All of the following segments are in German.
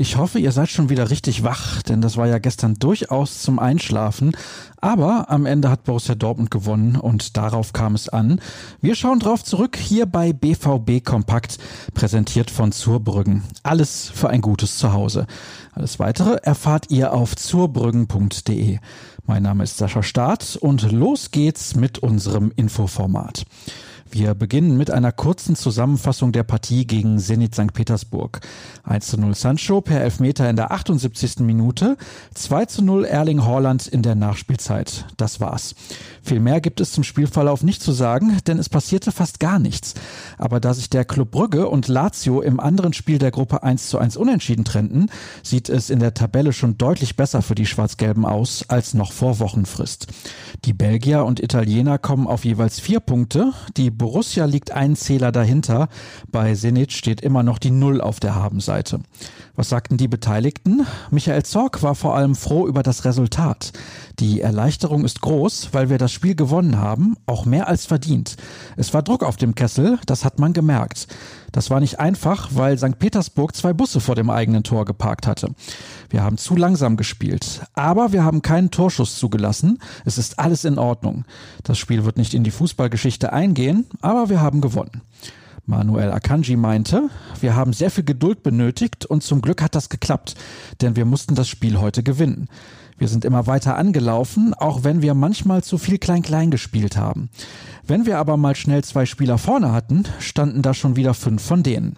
Ich hoffe, ihr seid schon wieder richtig wach, denn das war ja gestern durchaus zum Einschlafen. Aber am Ende hat Borussia Dortmund gewonnen und darauf kam es an. Wir schauen drauf zurück hier bei BVB Kompakt, präsentiert von Zurbrüggen. Alles für ein gutes Zuhause. Alles weitere erfahrt ihr auf zurbrüggen.de. Mein Name ist Sascha Staat und los geht's mit unserem Infoformat. Wir beginnen mit einer kurzen Zusammenfassung der Partie gegen Zenit St. Petersburg. 1 zu 0 Sancho per Elfmeter in der 78. Minute, 2 zu 0 Erling Haaland in der Nachspielzeit. Das war's. Viel mehr gibt es zum Spielverlauf nicht zu sagen, denn es passierte fast gar nichts. Aber da sich der Club Brügge und Lazio im anderen Spiel der Gruppe 1 zu 1 unentschieden trennten, sieht es in der Tabelle schon deutlich besser für die Schwarz-Gelben aus als noch vor Wochenfrist. Die Belgier und Italiener kommen auf jeweils vier Punkte, die Borussia liegt einen Zähler dahinter. Bei Zenit steht immer noch die Null auf der Habenseite. Was sagten die Beteiligten? Michael Zorc war vor allem froh über das Resultat. Die Erleichterung ist groß, weil wir das Spiel gewonnen haben, auch mehr als verdient. Es war Druck auf dem Kessel, das hat man gemerkt. Das war nicht einfach, weil St. Petersburg zwei Busse vor dem eigenen Tor geparkt hatte. Wir haben zu langsam gespielt, aber wir haben keinen Torschuss zugelassen. Es ist alles in Ordnung. Das Spiel wird nicht in die Fußballgeschichte eingehen, aber wir haben gewonnen. Manuel Akanji meinte, wir haben sehr viel Geduld benötigt und zum Glück hat das geklappt, denn wir mussten das Spiel heute gewinnen. Wir sind immer weiter angelaufen, auch wenn wir manchmal zu viel Klein-Klein gespielt haben. Wenn wir aber mal schnell zwei Spieler vorne hatten, standen da schon wieder fünf von denen.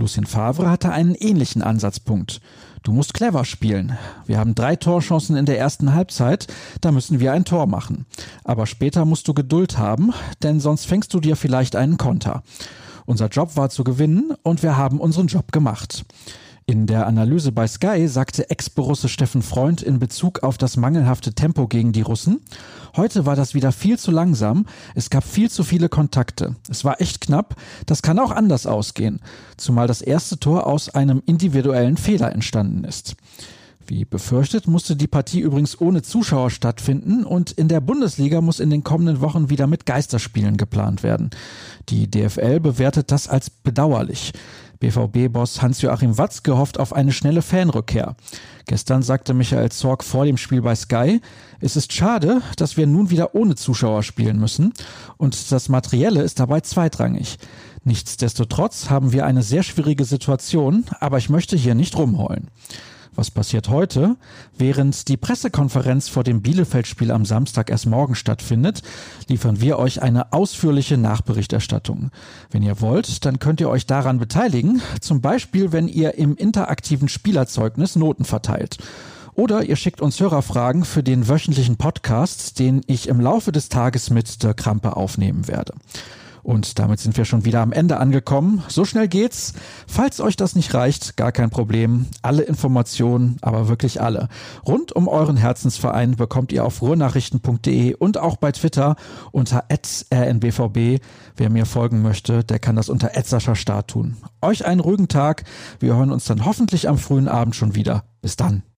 Lucien Favre hatte einen ähnlichen Ansatzpunkt. Du musst clever spielen. Wir haben drei Torchancen in der ersten Halbzeit, da müssen wir ein Tor machen. Aber später musst du Geduld haben, denn sonst fängst du dir vielleicht einen Konter. Unser Job war zu gewinnen und wir haben unseren Job gemacht. In der Analyse bei Sky sagte Ex-Borusse Steffen Freund in Bezug auf das mangelhafte Tempo gegen die Russen, heute war das wieder viel zu langsam, es gab viel zu viele Kontakte. Es war echt knapp, das kann auch anders ausgehen, zumal das erste Tor aus einem individuellen Fehler entstanden ist. Wie befürchtet, musste die Partie übrigens ohne Zuschauer stattfinden und in der Bundesliga muss in den kommenden Wochen wieder mit Geisterspielen geplant werden. Die DFL bewertet das als bedauerlich. BVB-Boss Hans-Joachim Watzke hofft auf eine schnelle Fanrückkehr. Gestern sagte Michael Zorg vor dem Spiel bei Sky, es ist schade, dass wir nun wieder ohne Zuschauer spielen müssen und das Materielle ist dabei zweitrangig. Nichtsdestotrotz haben wir eine sehr schwierige Situation, aber ich möchte hier nicht rumheulen. Was passiert heute? Während die Pressekonferenz vor dem Bielefeld-Spiel am Samstag erst morgen stattfindet, liefern wir euch eine ausführliche Nachberichterstattung. Wenn ihr wollt, dann könnt ihr euch daran beteiligen, zum Beispiel wenn ihr im interaktiven Spielerzeugnis Noten verteilt. Oder ihr schickt uns Hörerfragen für den wöchentlichen Podcast, den ich im Laufe des Tages mit der Krampe aufnehmen werde. Und damit sind wir schon wieder am Ende angekommen. So schnell geht's. Falls euch das nicht reicht, gar kein Problem. Alle Informationen, aber wirklich alle. Rund um euren Herzensverein bekommt ihr auf ruhrnachrichten.de und auch bei Twitter unter rnbvb. Wer mir folgen möchte, der kann das unter Start tun. Euch einen ruhigen Tag. Wir hören uns dann hoffentlich am frühen Abend schon wieder. Bis dann.